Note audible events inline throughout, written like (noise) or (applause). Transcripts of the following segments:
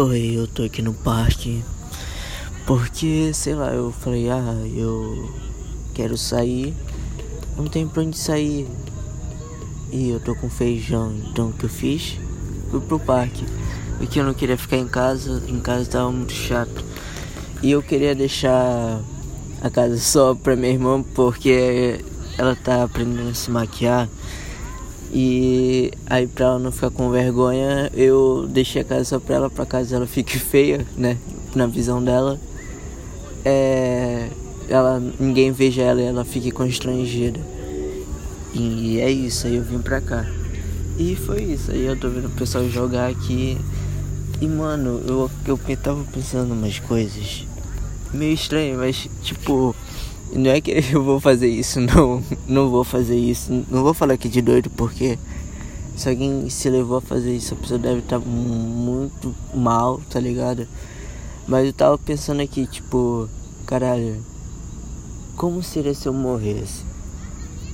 Oi, eu tô aqui no parque porque, sei lá, eu falei, ah, eu quero sair, não tem pra onde sair. E eu tô com feijão, então o que eu fiz? Fui pro parque. Porque eu não queria ficar em casa, em casa tava muito chato. E eu queria deixar a casa só pra minha irmã porque ela tá aprendendo a se maquiar. E aí pra ela não ficar com vergonha, eu deixei a casa só pra ela, pra caso ela fique (laughs) feia, né? Na visão dela. É, ela ninguém veja ela e ela fique constrangida. E é isso, aí eu vim pra cá. E foi isso, aí eu tô vendo o pessoal jogar aqui. E mano, eu, eu tava pensando umas coisas meio estranho, mas tipo, não é que (laughs) eu vou fazer isso, não. Não vou fazer isso. Não vou falar aqui de doido, porque se alguém se levou a fazer isso, a pessoa deve estar tá muito mal, tá ligado? Mas eu tava pensando aqui, tipo, caralho, como seria se eu morresse?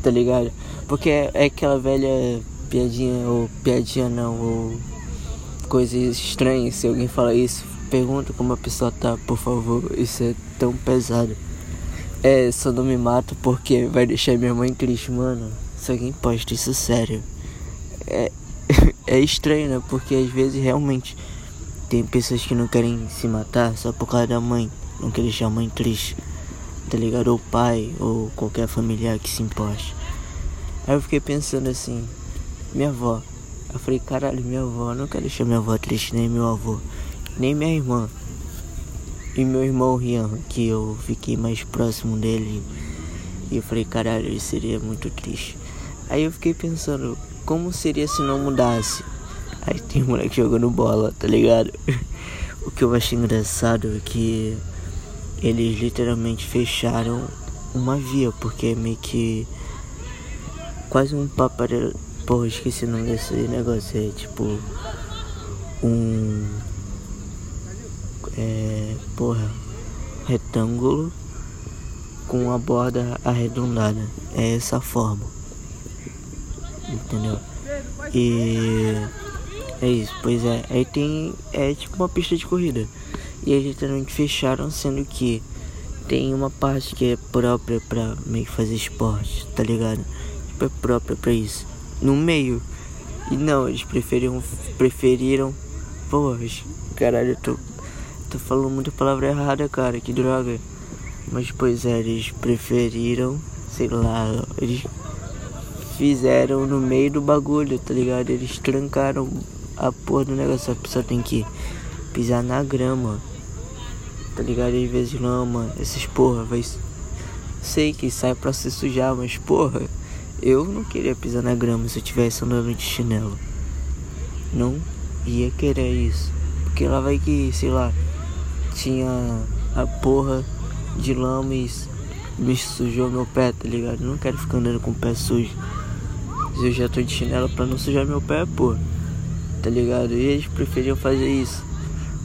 Tá ligado? Porque é, é aquela velha piadinha, ou piadinha não, ou coisa estranha, se alguém fala isso, pergunta como a pessoa tá, por favor, isso é tão pesado. É, só não me mato porque vai deixar minha mãe triste, mano. Se alguém posta isso sério. É, (laughs) é estranho, né? Porque às vezes realmente tem pessoas que não querem se matar só por causa da mãe. Não querem deixar a mãe triste. Tá ligado? Ou pai, ou qualquer familiar que se imposte. Aí eu fiquei pensando assim, minha avó. Eu falei, caralho, minha avó, não quero deixar minha avó triste, nem meu avô, nem minha irmã. E meu irmão Rian, que eu fiquei mais próximo dele. E eu falei, caralho, isso seria muito triste. Aí eu fiquei pensando, como seria se não mudasse? Aí tem um moleque jogando bola, tá ligado? (laughs) o que eu achei engraçado é que eles literalmente fecharam uma via, porque é meio que quase um paparel. Porra, esqueci o nome desse negócio. É tipo um é, porra, retângulo com a borda arredondada. É essa forma. Entendeu? E é isso, pois é. Aí tem. É tipo uma pista de corrida. E eles literalmente fecharam, sendo que tem uma parte que é própria pra meio que fazer esporte, tá ligado? Tipo, é própria pra isso. No meio. E não, eles preferiram. Preferiram. Porra, caralho, eu tô tô falando muita palavra errada, cara, que droga. Mas pois é, eles preferiram, sei lá, eles fizeram no meio do bagulho, tá ligado? Eles trancaram a porra do negócio, a pessoa tem que pisar na grama, tá ligado? Às vezes lama, esses porra, vai. Sei que sai pra se sujar, mas porra, eu não queria pisar na grama se eu tivesse andando de chinelo. Não ia querer isso. Porque lá vai que, sei lá, tinha a porra de lama e me sujou meu pé, tá ligado? não quero ficar andando com o pé sujo. Eu já tô de chinelo pra não sujar meu pé, pô. Tá ligado? E eles preferiam fazer isso.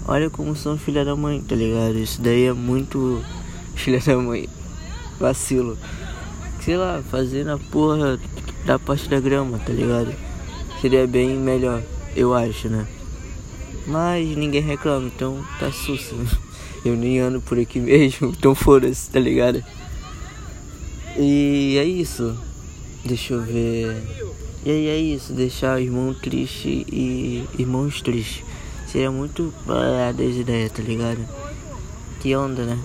Olha como são filha da mãe, tá ligado? Isso daí é muito (laughs) filha da mãe. Vacilo. Sei lá, fazer na porra da parte da grama, tá ligado? Seria bem melhor, eu acho, né? Mas ninguém reclama, então tá susto. (laughs) Eu nem ando por aqui mesmo, (laughs) então foda-se, tá ligado? E é isso. Deixa eu ver. E aí é isso, deixar irmão triste e irmãos tristes. Seria muito balada as ideias, tá ligado? Que onda, né?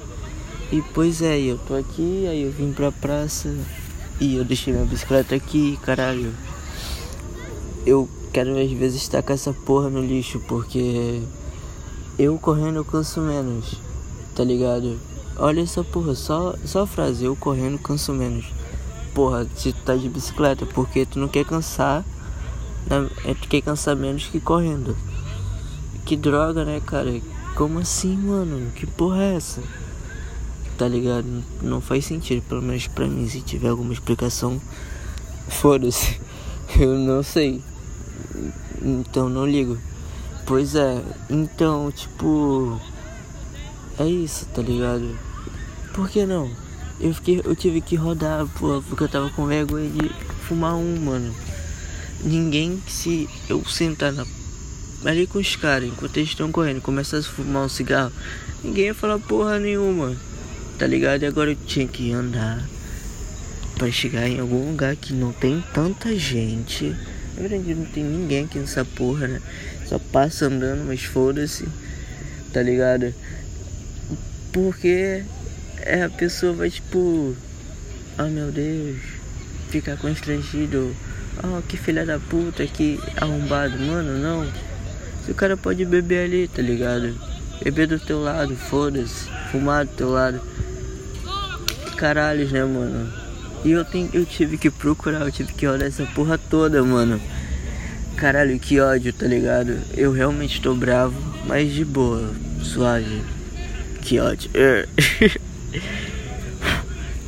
E pois é, eu tô aqui, aí eu vim pra praça e eu deixei minha bicicleta aqui, caralho. Eu quero às vezes com essa porra no lixo, porque eu correndo eu canso menos, tá ligado? Olha essa porra, só, só a frase, eu correndo canso menos. Porra, se tu tá de bicicleta, porque tu não quer cansar, né? tu quer cansar menos que correndo. Que droga, né, cara? Como assim, mano? Que porra é essa? Tá ligado? Não faz sentido, pelo menos pra mim. Se tiver alguma explicação, foda-se. (laughs) Eu não sei. Então não ligo. Pois é, então, tipo. É isso, tá ligado? Por que não? Eu, fiquei, eu tive que rodar, pô, porque eu tava com vergonha de fumar um, mano. Ninguém, se eu sentar na, ali com os caras, enquanto eles estão correndo, começasse a fumar um cigarro, ninguém ia falar porra nenhuma, tá ligado? E agora eu tinha que andar para chegar em algum lugar que não tem tanta gente. Na verdade, não tem ninguém aqui nessa porra, né? Só passa andando, mas foda-se, tá ligado? Porque é, a pessoa vai tipo, oh meu Deus, ficar constrangido. Oh, que filha da puta, que arrombado. Mano, não. Se o cara pode beber ali, tá ligado? Beber do teu lado, foda-se. Fumar do teu lado. Caralhos, né, mano? E eu, tenho, eu tive que procurar, eu tive que olhar essa porra toda, mano. Caralho, que ódio, tá ligado? Eu realmente tô bravo, mas de boa, suave. Que ódio. (laughs)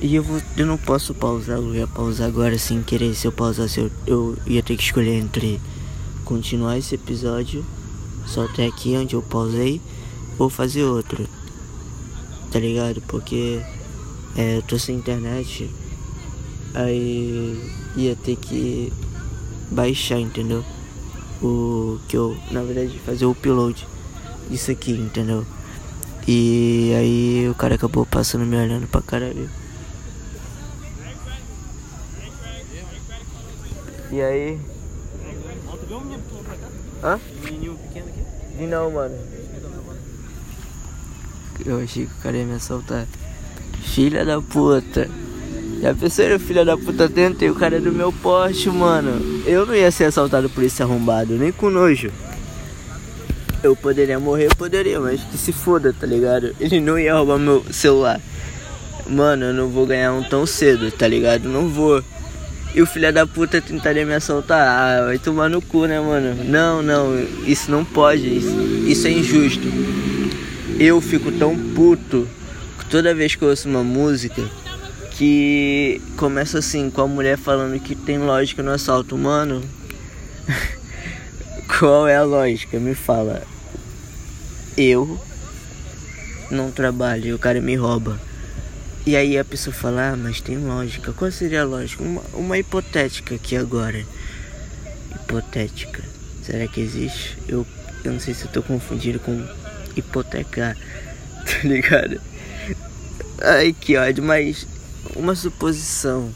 e eu, vou, eu não posso pausar, eu ia pausar agora sem querer. Se eu pausasse, eu, eu ia ter que escolher entre continuar esse episódio só até aqui onde eu pausei ou fazer outro. Tá ligado? Porque é, eu tô sem internet. Aí ia ter que baixar, entendeu? O que eu, na verdade, fazer o upload disso aqui, entendeu? E aí o cara acabou passando me olhando pra caralho. E aí? Hã? Vi não, mano. Eu achei que o cara ia me assaltar. Filha da puta. Já pensou, filha da puta, tentei o cara do meu poste, mano. Eu não ia ser assaltado por esse arrombado, nem com nojo. Eu poderia morrer, poderia, mas que se foda, tá ligado? Ele não ia roubar meu celular. Mano, eu não vou ganhar um tão cedo, tá ligado? Não vou. E o filho da puta tentaria me assaltar. Ah, vai tomar no cu, né, mano? Não, não, isso não pode. Isso, isso é injusto. Eu fico tão puto toda vez que eu ouço uma música que começa assim, com a mulher falando que tem lógica no assalto humano. (laughs) Qual é a lógica? Me fala eu não trabalho o cara me rouba. E aí a pessoa fala, ah, mas tem lógica. Qual seria a lógica? Uma, uma hipotética aqui agora. Hipotética. Será que existe? Eu, eu não sei se eu tô confundindo com hipotecar. (laughs) Tá ligado? Ai que ódio, mas uma suposição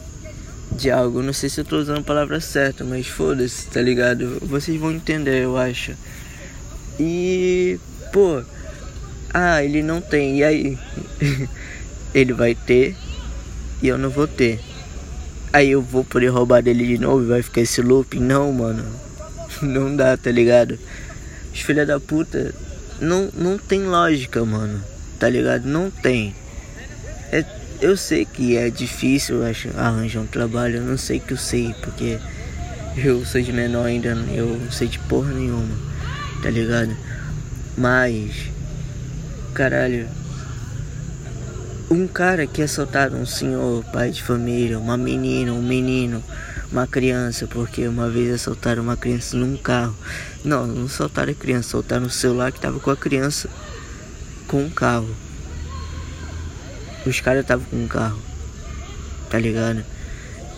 de algo. Não sei se eu tô usando a palavra certa, mas foda-se, tá ligado? Vocês vão entender, eu acho. E pô, ah, ele não tem, e aí? (laughs) ele vai ter e eu não vou ter. Aí eu vou poder roubar dele de novo e vai ficar esse looping? Não, mano. (laughs) Não dá, tá ligado? Os filha da puta não, não tem lógica, mano. Tá ligado? Não tem. É, eu sei que é difícil arranjar um trabalho. Eu não sei que eu sei, porque eu sou de menor ainda. Eu não sei de porra nenhuma. Tá ligado? Mas, caralho, um cara que assaltaram um senhor, pai de família, uma menina, um menino, uma criança, porque uma vez assaltaram uma criança num carro. Não, não assaltaram a criança, assaltaram o celular que tava com a criança com um carro. Os caras estavam com um carro, tá ligado?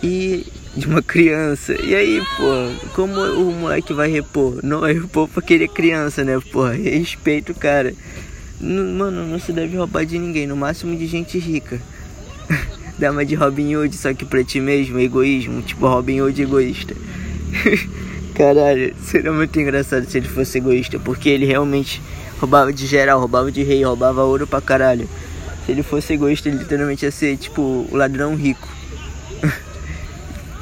E de uma criança. E aí, pô, como o moleque vai repor? Não vai repor porque ele é criança, né, pô? Respeito o cara. Mano, não se deve roubar de ninguém, no máximo de gente rica. (laughs) Dá uma de Robin Hood, só que pra ti mesmo, egoísmo, tipo Robin Hood egoísta. (laughs) Caralho, seria muito engraçado se ele fosse egoísta, porque ele realmente roubava de geral, roubava de rei, roubava ouro pra caralho. Se ele fosse egoísta, ele literalmente ia ser tipo o ladrão rico. (laughs)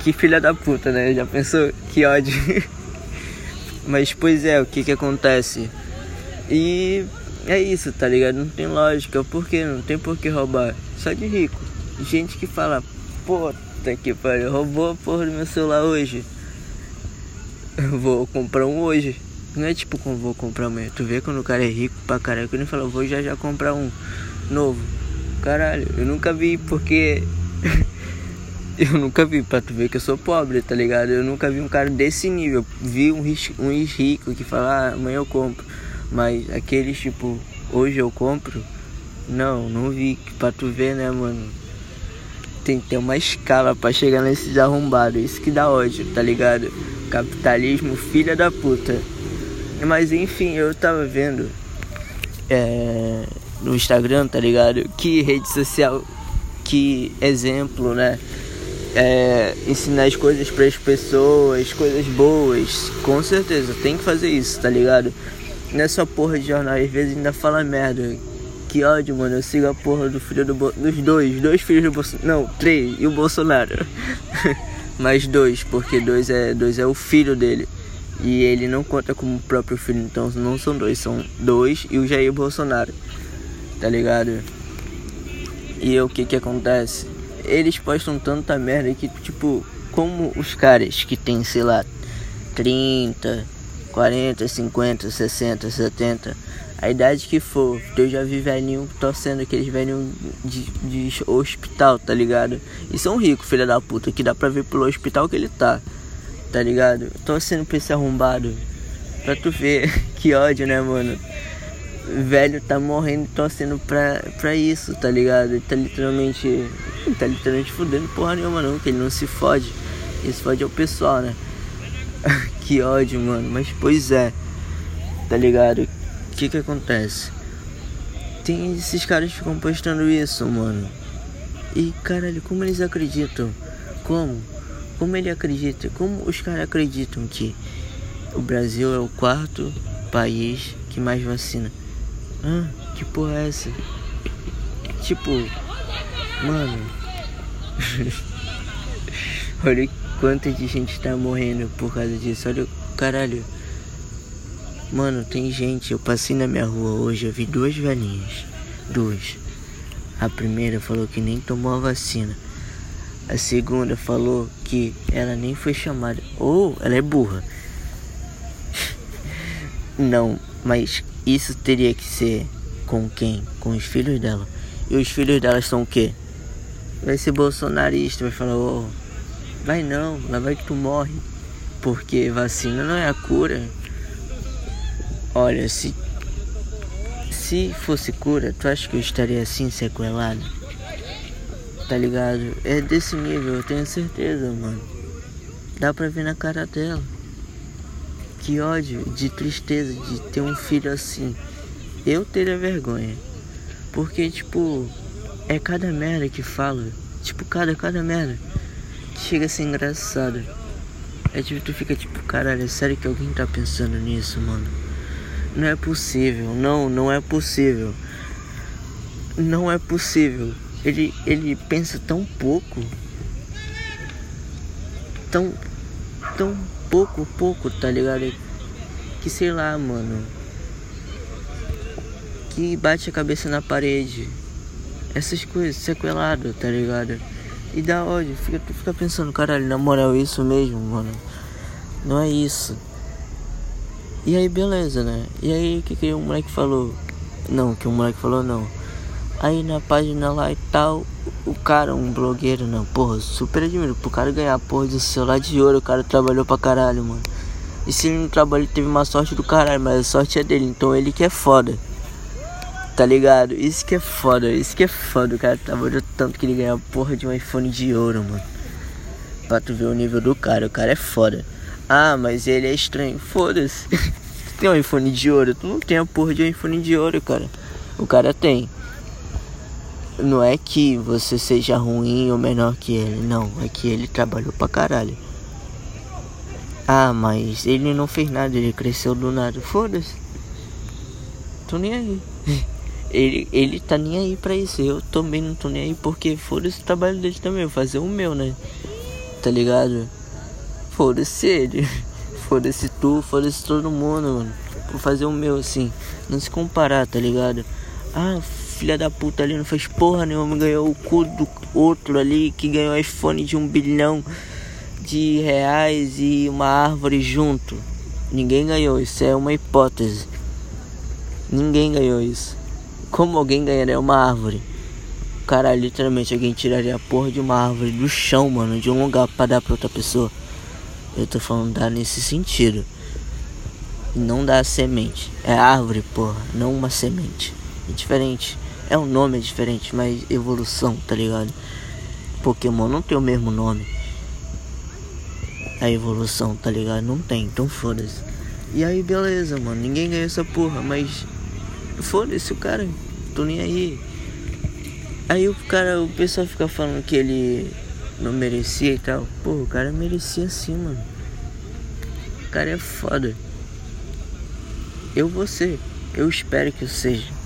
Que filha da puta, né? Já pensou? Que ódio. (laughs) Mas, pois é, o que que acontece? E é isso, tá ligado? Não tem lógica. Por que? Não tem por que roubar. Só de rico. Gente que fala, puta que pariu, roubou a porra do meu celular hoje. Eu vou comprar um hoje. Não é tipo como vou comprar amanhã. Tu vê quando o cara é rico pra caralho. Quando ele fala, vou já já comprar um novo. Caralho, eu nunca vi porque. (laughs) Eu nunca vi, pra tu ver que eu sou pobre, tá ligado? Eu nunca vi um cara desse nível. Vi um, um rico que fala, ah, amanhã eu compro. Mas aqueles tipo, hoje eu compro. Não, não vi. Pra tu ver, né, mano? Tem que ter uma escala pra chegar nesses arrombados. Isso que dá ódio, tá ligado? Capitalismo, filha da puta. Mas enfim, eu tava vendo é, no Instagram, tá ligado? Que rede social, que exemplo, né? É, ensinar as coisas para as pessoas, coisas boas, com certeza, tem que fazer isso, tá ligado? Nessa porra de jornal, às vezes ainda fala merda. Que ódio, mano. Eu sigo a porra do filho do Bo... dos dois, dois filhos do Bolsonaro. Não, três, e o Bolsonaro. (laughs) Mais dois, porque dois é, dois é o filho dele. E ele não conta como próprio filho, então não são dois, são dois e o Jair Bolsonaro. Tá ligado? E o que que acontece? Eles postam tanta merda que, tipo, como os caras que tem, sei lá, 30, 40, 50, 60, 70, a idade que for, eu já vi velhinho torcendo aqueles velhinhos de, de hospital, tá ligado? E são ricos, filha da puta, que dá pra ver pelo hospital que ele tá tá ligado? Torcendo pra esse arrombado. Pra tu ver (laughs) que ódio, né, mano? Velho tá morrendo torcendo pra, pra isso, tá ligado? Ele tá literalmente. tá literalmente fudendo porra nenhuma não, que ele não se fode. Isso fode é o pessoal, né? (laughs) que ódio, mano. Mas pois é, tá ligado? O que que acontece? Tem esses caras que ficam postando isso, mano. E caralho, como eles acreditam? Como? como ele acredita, como os caras acreditam que o Brasil é o quarto país que mais vacina. Ah, que porra é essa? Tipo, mano. (laughs) Olha quanta de gente tá morrendo por causa disso. Olha, caralho. Mano, tem gente. Eu passei na minha rua hoje, eu vi duas velhinhas. Duas. A primeira falou que nem tomou a vacina. A segunda falou que ela nem foi chamada. Ou ela é burra. (laughs) Não, mas isso teria que ser com quem? Com os filhos dela. E os filhos dela são o quê? Vai ser bolsonarista, vai falar, oh, vai não, lá vai que tu morre. Porque vacina não é a cura. Olha, se se fosse cura, tu acha que eu estaria assim sequelado? tá ligado? É desse nível, eu tenho certeza, mano. Dá pra ver na cara dela. Que ódio, de tristeza de ter um filho assim. Eu teria vergonha. Porque, tipo, é cada merda que fala. Tipo, cada, cada merda. Chega a ser engraçado. É tipo, tu fica tipo, caralho, é sério que alguém tá pensando nisso, mano? Não é possível, não, não é possível. Não é possível ele, ele pensa tão pouco, tão, tão pouco, pouco, tá ligado? Que sei lá, mano, que bate a cabeça na parede, essas coisas, sequelado, tá ligado? E dá ódio, fica, tu fica pensando, caralho, na moral, isso mesmo, mano, não é isso. E aí, beleza, né? E aí, o que, que o moleque falou? Não, que o moleque falou não Aí na página lá e tal, o cara, um blogueiro, não, porra, super admiro. Pro cara ganhar porra de celular de ouro, o cara trabalhou pra caralho, mano. E se ele não trabalhou, teve uma sorte do caralho, mas a sorte é dele, então ele que é foda. Tá ligado? Isso que é foda, isso que é foda. O cara trabalhou tanto que ele ganhou porra de um iPhone de ouro, mano. Pra tu ver o nível do cara, o cara é foda. Ah, mas ele é estranho. Foda-se. tu (laughs) tem um iPhone de ouro, tu não tem a porra de um iPhone de ouro, cara. O cara tem não é que você seja ruim ou menor que ele, não, é que ele trabalhou pra caralho. Ah, mas ele não fez nada, ele cresceu do nada. Foda-se. Tô nem aí. (laughs) Ele, ele tá nem aí pra isso. Eu também não tô nem aí porque foda-se o trabalho dele também. Vou fazer o meu, né? Tá ligado? Foda-se ele. (laughs) Foda-se tu, foda-se todo mundo, mano. Vou fazer o meu assim. Não se comparar, tá ligado? Ah, filha da puta ali não fez porra nenhuma, ganhou o cu do outro ali que ganhou iPhone de um bilhão de reais e uma árvore junto. Ninguém ganhou, isso é uma hipótese. Ninguém ganhou isso. Como alguém ganharia uma árvore? Cara, literalmente alguém tiraria a porra de uma árvore do chão, mano, de um lugar para dar pra outra pessoa. Eu tô falando dar nesse sentido. Não dá semente. É árvore, porra, não uma semente. É diferente. É um nome diferente, mas evolução, tá ligado? Pokémon não tem o mesmo nome. A evolução, tá ligado? Não tem, então foda-se. E aí, beleza, mano. Ninguém ganhou essa porra, mas. Foda-se o cara. Tô nem aí. Aí o cara, o pessoal fica falando que ele não merecia e tal. Pô, o cara merecia sim, mano. O cara é foda. Eu vou ser. Eu espero que eu seja.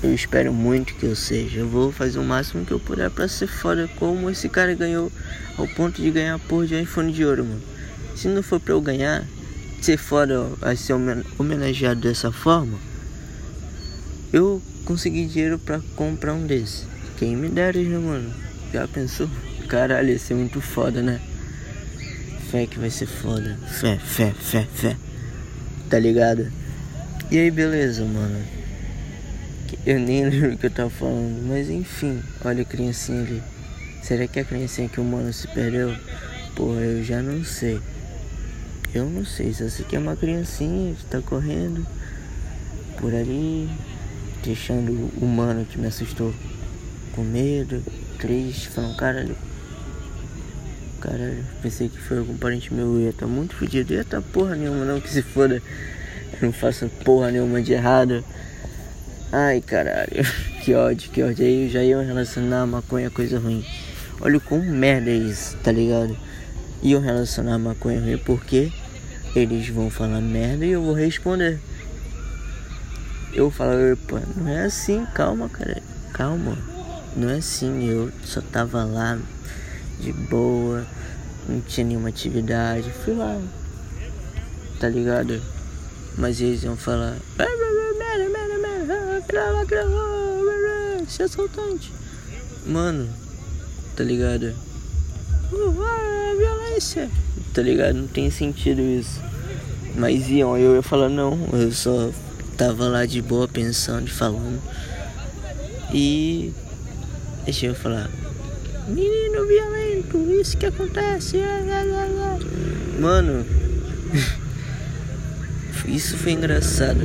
Eu espero muito que eu seja. Eu vou fazer o máximo que eu puder pra ser foda como esse cara ganhou ao ponto de ganhar a porra de iPhone de ouro, mano. Se não for pra eu ganhar, ser foda a ser homenageado dessa forma, eu consegui dinheiro pra comprar um desses. Quem me dera, né, mano? Já pensou? Caralho, ia ser muito foda, né? Fé que vai ser foda. Fé, fé, fé, fé. Tá ligado? E aí, beleza, mano. Eu nem lembro o que eu tava falando, mas enfim, olha a criancinha ali. Será que é a criancinha que o mano se perdeu? Porra, eu já não sei. Eu não sei, só sei que é uma criancinha que tá correndo por ali, deixando o mano que me assustou com medo, triste, falando, caralho. Caralho, pensei que foi algum parente meu, ia tá muito fodido, ia tá porra nenhuma não, que se foda. Eu não faço porra nenhuma de errado. Ai caralho, (laughs) que ódio, que ódio. Aí eu já ia relacionar maconha coisa ruim. Olha o quão merda é isso, tá ligado? Iam relacionar a maconha ruim porque eles vão falar merda e eu vou responder. Eu falo, opa, não é assim, calma, cara, calma. Não é assim, eu só tava lá de boa, não tinha nenhuma atividade, fui lá, tá ligado? Mas eles iam falar, se assaltante. Mano, tá ligado? Uh, violência. Tá ligado? Não tem sentido isso. Mas iam, eu ia falar não, eu só tava lá de boa pensando e falando. E deixa eu falar. Menino violento, isso que acontece. Mano, (laughs) isso foi engraçado,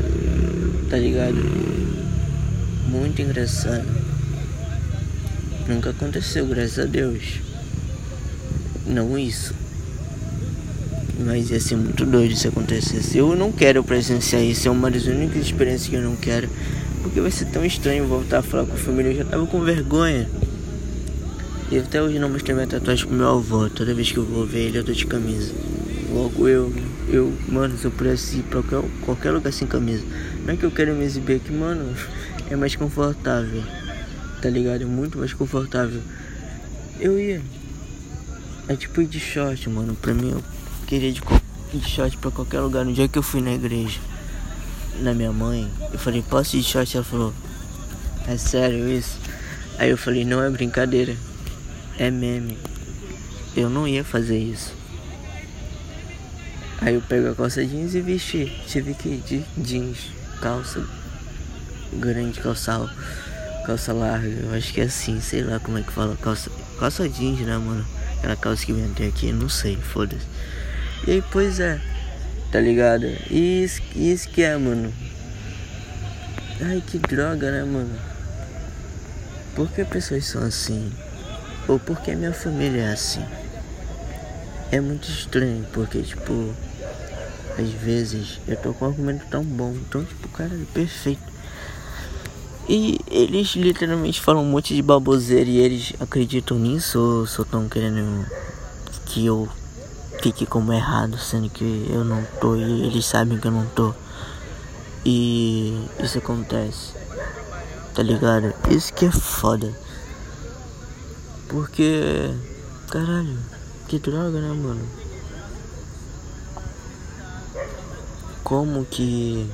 tá ligado? Muito engraçado. Nunca aconteceu, graças a Deus. Não isso. Mas ia ser muito doido se acontecesse. Eu não quero presenciar isso, é uma das únicas experiências que eu não quero. Porque vai ser tão estranho voltar a falar com a família. Eu já tava com vergonha. E até hoje não mostrei minha tatuagem pro meu avô. Toda vez que eu vou ver ele, eu tô de camisa. Logo eu, eu, mano, se eu pudesse ir pra qualquer, qualquer lugar sem camisa. Não é que eu quero me exibir aqui, mano. É mais confortável. Tá ligado? Muito mais confortável. Eu ia. É tipo ir de short, mano. Pra mim, eu queria de, de short pra qualquer lugar. No dia que eu fui na igreja, na minha mãe, eu falei, posso ir de short? Ela falou, é sério isso? Aí eu falei, não é brincadeira, é meme. Eu não ia fazer isso. Aí eu pego a calça jeans e vesti. Tive que ir de jeans, calça grande, calça, calça larga. Eu acho que é assim, sei lá como é que fala. Calça, calça jeans, né, mano? Aquela calça que vem até aqui, não sei, foda-se. E aí, pois é, tá ligado? E isso, isso que é, mano. Ai, que droga, né, mano? Por que pessoas são assim? Ou por que minha família é assim? É muito estranho, porque, tipo, às vezes eu tô com um argumento tão bom, tão, tipo, cara, perfeito. E eles literalmente falam um monte de baboseira e eles acreditam nisso ou só estão querendo que eu fique como errado, sendo que eu não tô e eles sabem que eu não tô. E isso acontece. Tá ligado? Isso que é foda. Porque. Caralho, que droga, né, mano? Como que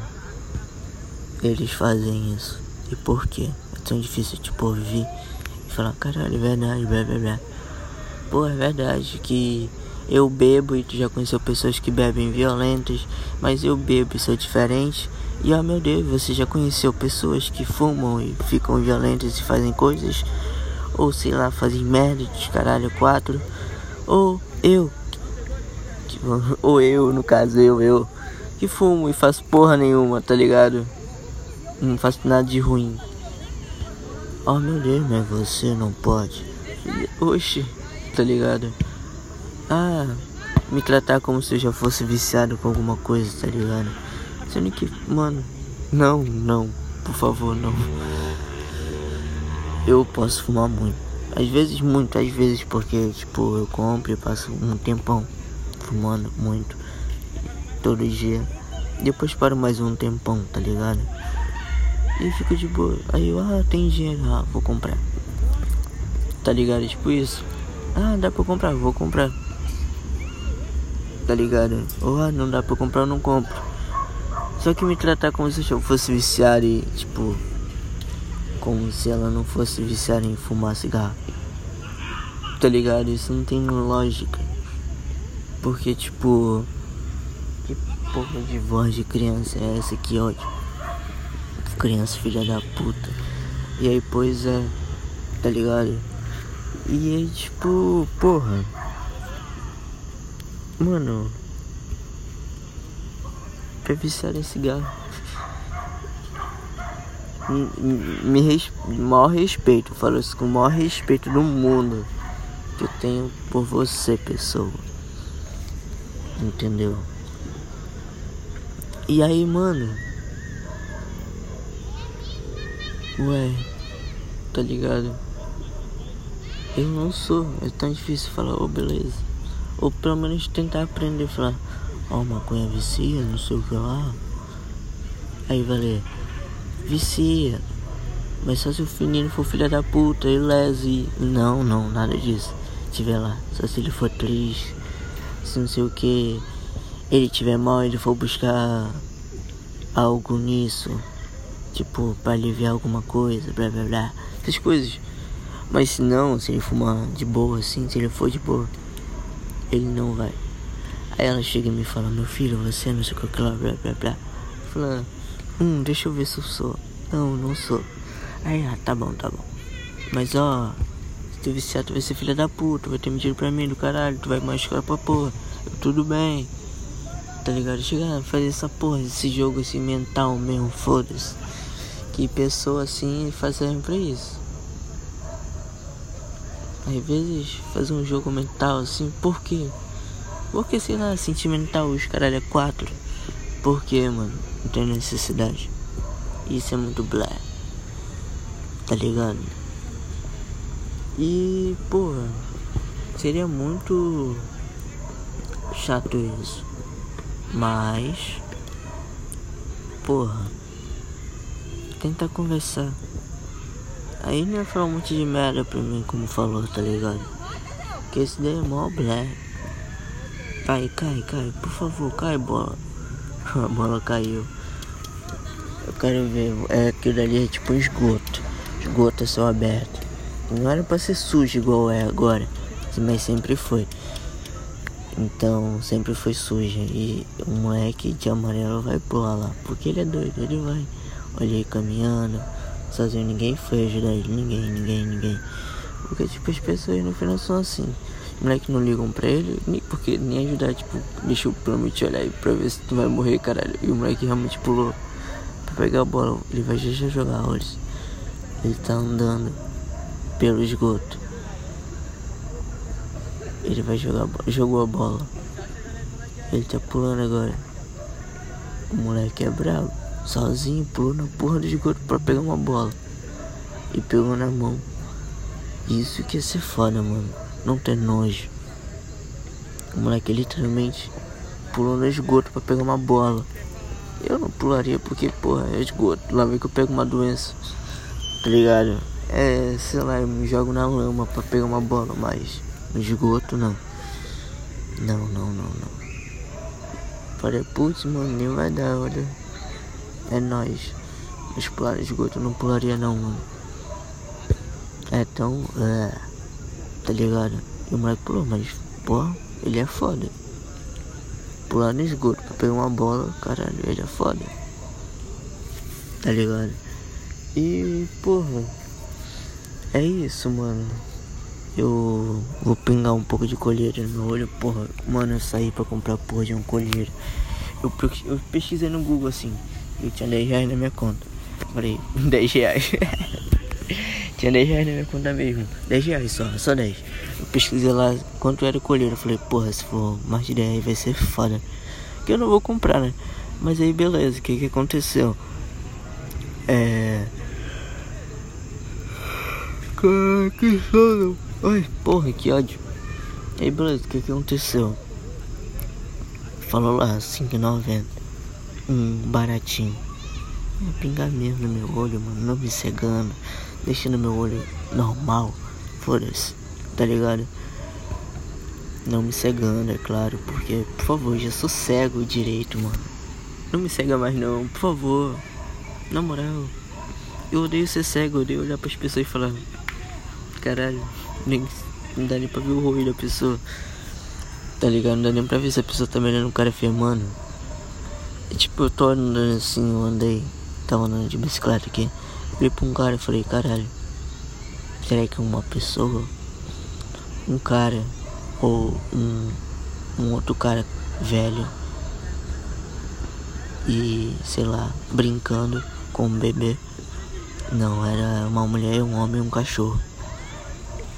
eles fazem isso? E por quê? É tão difícil, tipo, ouvir e falar, caralho, é verdade, blá blá blá. Pô, é verdade que eu bebo e tu já conheceu pessoas que bebem violentas, mas eu bebo e sou diferente. E oh meu Deus, você já conheceu pessoas que fumam e ficam violentas e fazem coisas? Ou sei lá, fazem merda de caralho quatro? Ou eu, (laughs) ou eu, no caso, eu, eu, que fumo e faço porra nenhuma, tá ligado? Não faço nada de ruim. Oh meu Deus, mas você não pode. Oxi, tá ligado? Ah, me tratar como se eu já fosse viciado com alguma coisa, tá ligado? Sendo que, mano, não, não, por favor, não. Eu posso fumar muito. Às vezes muito, às vezes porque, tipo, eu compro e passo um tempão fumando muito. Todo dia. Depois paro mais um tempão, tá ligado? E fico de boa. Aí eu, ah, tem dinheiro, ah, vou comprar. Tá ligado? Tipo isso. Ah, dá pra comprar, vou comprar. Tá ligado? Ou ah, não dá pra comprar, eu não compro. Só que me tratar como se eu fosse viciar e, tipo, como se ela não fosse viciar em fumar cigarro. Tá ligado? Isso não tem lógica. Porque, tipo, que porra de voz de criança é essa? Que ódio. Criança filha da puta. E aí, pois é, tá ligado? E aí, tipo, porra. Mano. Pra viciar em cigarro. (laughs) Me, res, maior respeito, falo isso com o maior respeito do mundo que eu tenho por você, pessoa. Entendeu? E aí, mano. Ué, tá ligado? Eu não sou, é tão difícil falar, ô oh, beleza. Ou pelo menos tentar aprender a falar, ó, oh, maconha vicia, não sei o que lá. Aí, valeu, vicia. Mas só se o menino for filha da puta e lese. Não, não, nada disso. Tiver lá, só se ele for triste, se não sei o que. Ele tiver mal, ele for buscar algo nisso. Tipo, para aliviar alguma coisa, blá blá blá. Essas coisas. Mas se não, se ele fumar de boa assim, se ele for de boa, ele não vai. Aí ela chega e me fala, meu filho, você não sei o que lá, blá blá blá. Falando, hum, deixa eu ver se eu sou. Não, não sou. Aí, ah, tá bom, tá bom. Mas ó, se tu viciar, tu vai ser filha da puta, vai ter mentido pra mim do caralho, tu vai machucar pra porra. Tudo bem. Tá ligado? Chegar a fazer essa porra, esse jogo assim mental mesmo, foda-se. Que pessoa assim fazem pra isso. Às vezes fazer um jogo mental assim, por quê? Porque sei lá, sentimental, os caralho é quatro. Por quê, mano? Não tem necessidade. Isso é muito blé. Tá ligado? E, porra, seria muito chato isso. Mas, porra, tenta conversar. Aí não falar um monte de merda pra mim, como falou, tá ligado? Que esse daí é mó black. Cai, cai, cai, por favor, cai, bola. (laughs) A bola caiu. Eu quero ver, é aquilo ali é tipo esgoto. Esgoto é céu aberto. Não era pra ser sujo igual é agora, mas sempre foi. Então sempre foi suja. E o moleque de amarelo vai pular lá. Porque ele é doido, ele vai. Olha aí caminhando sozinho, ninguém foi ajudar ele, ninguém, ninguém, ninguém. Porque tipo, as pessoas no final são assim. Os moleques não ligam pra ele, nem porque nem ajudar, tipo, deixa eu prometer olhar aí pra ver se tu vai morrer, caralho. E o moleque realmente pulou pra pegar a bola, ele vai já jogar olhos. Ele tá andando pelo esgoto. Ele vai jogar jogou a bola. Ele tá pulando agora. O moleque é bravo sozinho, pulou na porra do esgoto pra pegar uma bola. E pegou na mão. Isso que ia ser foda, mano. Não ter nojo. O moleque literalmente pulou no esgoto pra pegar uma bola. Eu não pularia porque, porra, é esgoto. Lá vem que eu pego uma doença. Tá ligado? É, sei lá, eu me jogo na lama pra pegar uma bola, mas no esgoto não. Não, não, não, não. Falei, putz, mano, nem vai dar, olha. É nóis. Mas pular esgoto não pularia não, mano. É tão. É. Tá ligado? E o moleque pulou, mas, pô, ele é foda. Pular no esgoto pra pegar uma bola, caralho, ele é foda. Tá ligado? E, porra. É isso, mano. Eu vou pingar um pouco de colheira no meu olho, porra. Mano, eu saí pra comprar porra de um colheiro. Eu, eu pesquisei no Google assim. Eu tinha 10 reais na minha conta. Falei, (laughs) 10 reais. (laughs) Tinha 10 reais na minha conta mesmo. 10 reais só, só 10. Eu pesquisei lá quanto era o colher. Eu falei, porra, se for mais de 10 vai ser foda. Que eu não vou comprar, né? Mas aí beleza, o que que aconteceu? É. Que sono. Ai, porra, que ódio. Aí beleza, o que que aconteceu? Falou lá, 5,90. Um baratinho. É pingar mesmo no meu olho, mano. Não me cegando. Deixando meu olho normal. Foda-se. Tá ligado? Não me cegando, é claro. Porque, por favor, já sou cego direito, mano. Não me cega mais não, por favor. Na moral. Eu odeio ser cego, eu odeio olhar pras pessoas e falar. Caralho, nem, não dá nem pra ver o rosto da pessoa. Tá ligado? Não dá nem pra ver se a pessoa tá melhorando o cara feio, mano. E, tipo, eu tô andando assim, eu andei tava andando de bicicleta aqui. Olhei pra um cara e falei, caralho, será que é uma pessoa? Um cara ou um, um outro cara velho e sei lá, brincando com um bebê. Não, era uma mulher, um homem e um cachorro.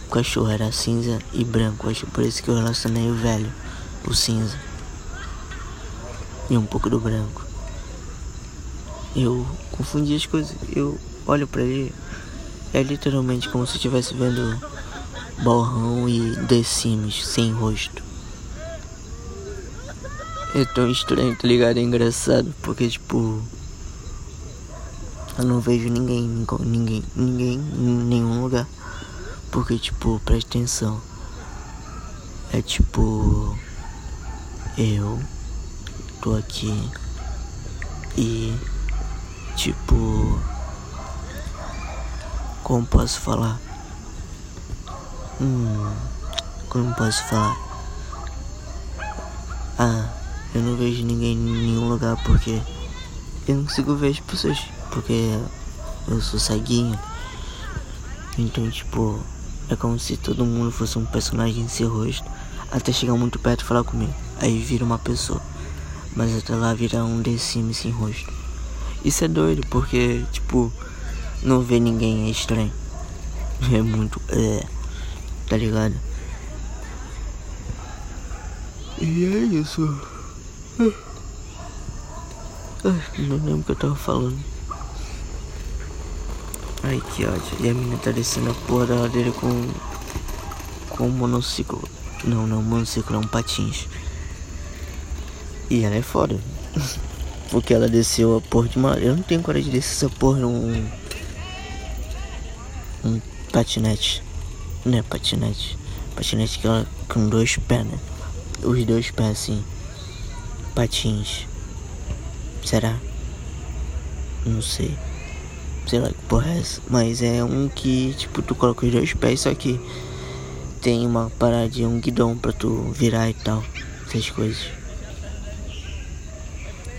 O cachorro era cinza e branco, acho por isso que eu relacionei o velho, o cinza. E um pouco do branco. Eu confundi as coisas. Eu olho para ele, é literalmente como se estivesse vendo Borrão e The Sims sem rosto. É tão estranho, tá ligado? É engraçado, porque tipo. Eu não vejo ninguém, ninguém, ninguém em nenhum lugar. Porque tipo, presta atenção. É tipo. Eu tô aqui e Tipo. Como posso falar? Hum. Como posso falar? Ah, eu não vejo ninguém em nenhum lugar porque eu não consigo ver as pessoas. Porque eu sou ceguinho. Então, tipo, é como se todo mundo fosse um personagem em seu rosto. Até chegar muito perto e falar comigo. Aí vira uma pessoa. Mas até lá vira um The Sims sem rosto. Isso é doido, porque, tipo, não ver ninguém é estranho. (laughs) É muito. É. Tá ligado? E é isso. Não lembro o que eu tava falando. Ai que ódio. E a menina tá descendo a porra da ladeira com. Com um monociclo. Não, não, monociclo, é um patins. E ela é foda. Porque ela desceu a porra de uma. Eu não tenho coragem de descer essa porra num. Um patinete. Não é patinete. Patinete que ela com dois pés, né? Os dois pés assim. Patins. Será? Não sei. Sei lá que porra é essa. Mas é um que, tipo, tu coloca os dois pés, só que tem uma paradinha, um guidão pra tu virar e tal. Essas coisas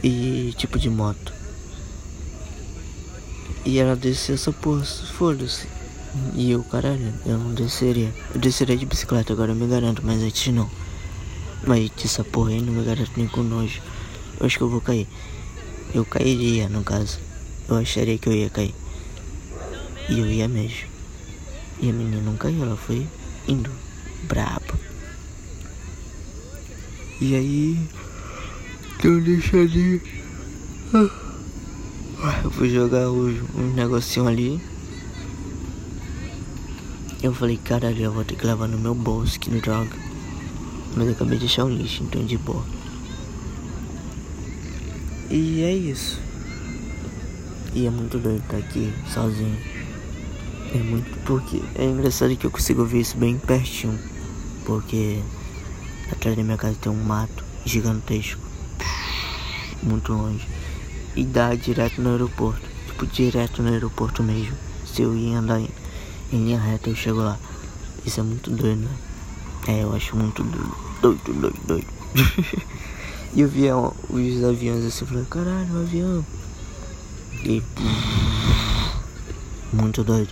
e tipo de moto. E ela desceu essa porra, foda-se. E eu, caralho, eu não desceria. Eu desceria de bicicleta agora, eu me garanto, mas antes não. Mas essa porra aí não me garanto nem com nojo. Eu acho que eu vou cair. Eu cairia, no caso. Eu acharia que eu ia cair. E eu ia mesmo. E a menina não caiu, ela foi indo. Braba. E aí. Então deixa ali. Ah, eu fui jogar os, um negocinho ali. Eu falei, caralho, eu vou ter que levar no meu bolso, que droga. Mas eu acabei de deixar um lixo, então de boa. E é isso. E é muito doido estar aqui sozinho. É muito porque é engraçado que eu consigo ver isso bem pertinho. Porque atrás da minha casa tem um mato gigantesco muito longe. E dá direto no aeroporto. Tipo, direto no aeroporto mesmo. Se eu ia andar em, em linha reta, eu chego lá. Isso é muito doido, né? É, eu acho muito doido. Doido, doido, doido. (laughs) e eu via os aviões assim, falei, caralho, um avião. E. Muito doido.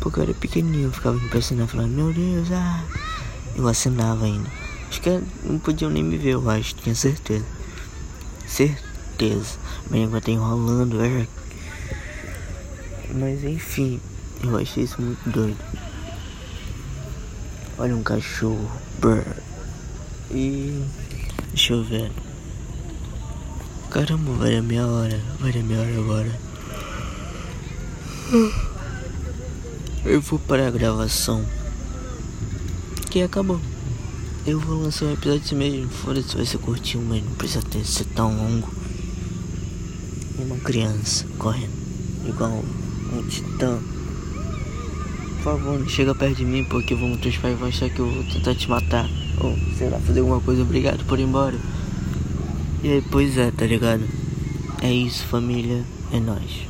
Porque eu era pequenininho, eu ficava impressionado, falando, meu Deus, ah. Eu assinava ainda. Acho que não podiam nem me ver, eu acho, tinha certeza. Certeza. Vai estar enrolando, é. Mas enfim, Eu achei isso muito doido. Olha um cachorro. Brr. E. Deixa eu ver. Caramba, vai dar meia hora. Vai dar meia hora agora. Eu vou para a gravação. Que acabou. Eu vou lançar um episódio assim mesmo. Foda-se, vai ser curtinho, mas não precisa ter, ser tão longo. Uma criança correndo, igual um titã. Por favor, não chega perto de mim porque vão, teus pais vão achar que eu vou tentar te matar. Ou sei lá, fazer alguma coisa. Obrigado por ir embora. E aí, pois é, tá ligado? É isso, família. É nóis.